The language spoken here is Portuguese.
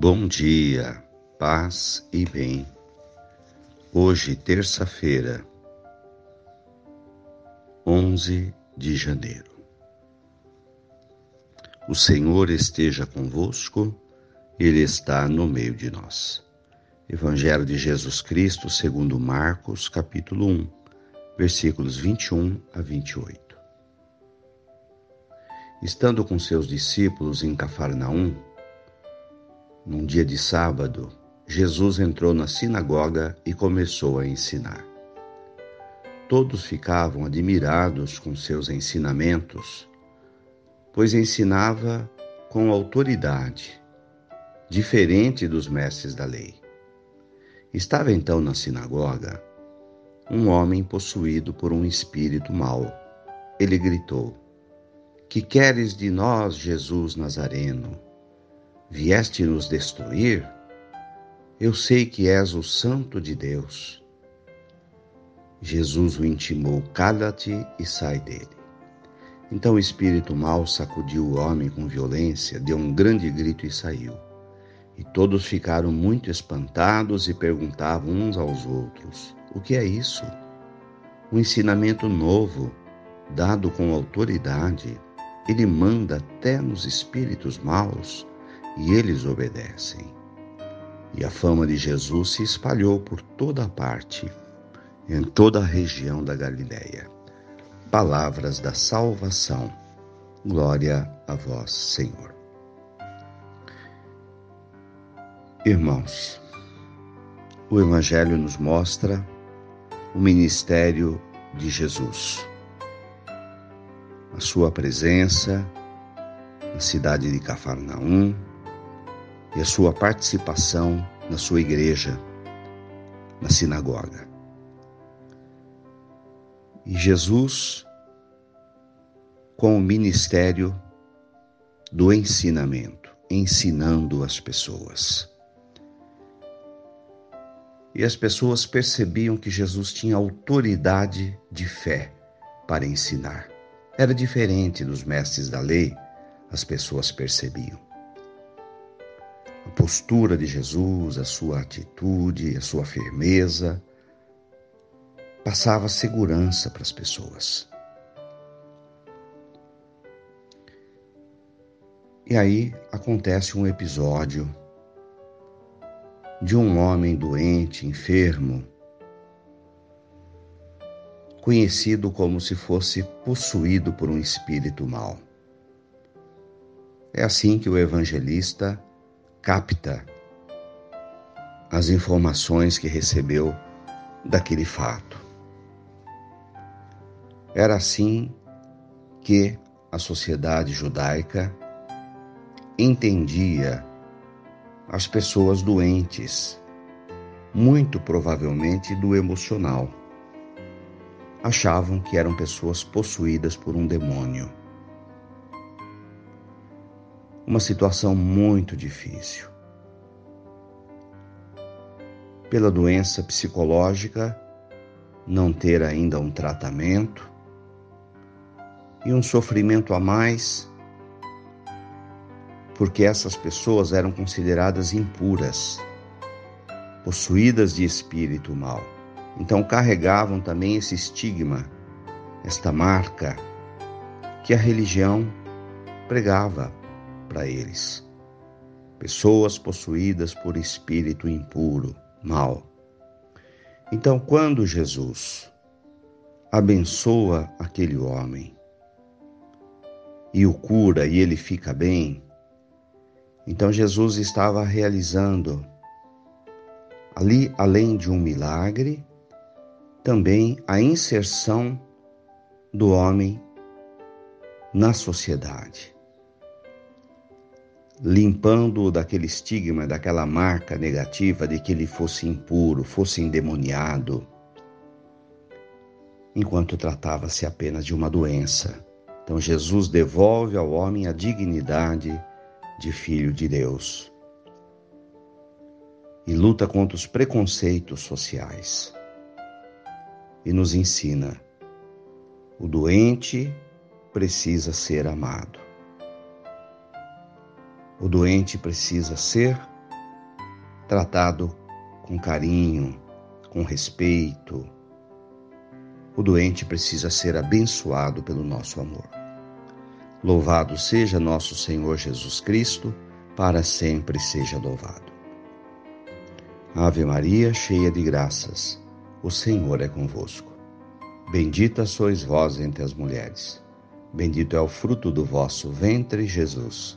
Bom dia, paz e bem. Hoje, terça-feira, 11 de janeiro. O Senhor esteja convosco, Ele está no meio de nós. Evangelho de Jesus Cristo, segundo Marcos, capítulo 1, versículos 21 a 28. Estando com seus discípulos em Cafarnaum, num dia de sábado, Jesus entrou na sinagoga e começou a ensinar. Todos ficavam admirados com seus ensinamentos, pois ensinava com autoridade, diferente dos mestres da lei. Estava então na sinagoga um homem possuído por um espírito mau. Ele gritou: Que queres de nós, Jesus Nazareno? Vieste nos destruir? Eu sei que és o Santo de Deus. Jesus o intimou: Cala-te e sai dele. Então o espírito mau sacudiu o homem com violência, deu um grande grito e saiu. E todos ficaram muito espantados e perguntavam uns aos outros: O que é isso? Um ensinamento novo, dado com autoridade. Ele manda até nos espíritos maus e eles obedecem. E a fama de Jesus se espalhou por toda a parte, em toda a região da Galiléia. Palavras da salvação. Glória a vós, Senhor. Irmãos, o Evangelho nos mostra o ministério de Jesus, a sua presença na cidade de Cafarnaum, e a sua participação na sua igreja, na sinagoga. E Jesus, com o ministério do ensinamento, ensinando as pessoas. E as pessoas percebiam que Jesus tinha autoridade de fé para ensinar. Era diferente dos mestres da lei, as pessoas percebiam a postura de Jesus, a sua atitude, a sua firmeza, passava segurança para as pessoas. E aí acontece um episódio de um homem doente, enfermo, conhecido como se fosse possuído por um espírito mau. É assim que o evangelista capta as informações que recebeu daquele fato. Era assim que a sociedade judaica entendia as pessoas doentes, muito provavelmente do emocional. Achavam que eram pessoas possuídas por um demônio uma situação muito difícil. Pela doença psicológica, não ter ainda um tratamento e um sofrimento a mais, porque essas pessoas eram consideradas impuras, possuídas de espírito mal. Então carregavam também esse estigma, esta marca que a religião pregava para eles. Pessoas possuídas por espírito impuro, mal. Então, quando Jesus abençoa aquele homem e o cura e ele fica bem, então Jesus estava realizando ali, além de um milagre, também a inserção do homem na sociedade limpando daquele estigma, daquela marca negativa de que ele fosse impuro, fosse endemoniado, enquanto tratava-se apenas de uma doença. Então Jesus devolve ao homem a dignidade de filho de Deus e luta contra os preconceitos sociais e nos ensina: o doente precisa ser amado. O doente precisa ser tratado com carinho, com respeito. O doente precisa ser abençoado pelo nosso amor. Louvado seja nosso Senhor Jesus Cristo, para sempre seja louvado. Ave Maria, cheia de graças, o Senhor é convosco. Bendita sois vós entre as mulheres. Bendito é o fruto do vosso ventre, Jesus.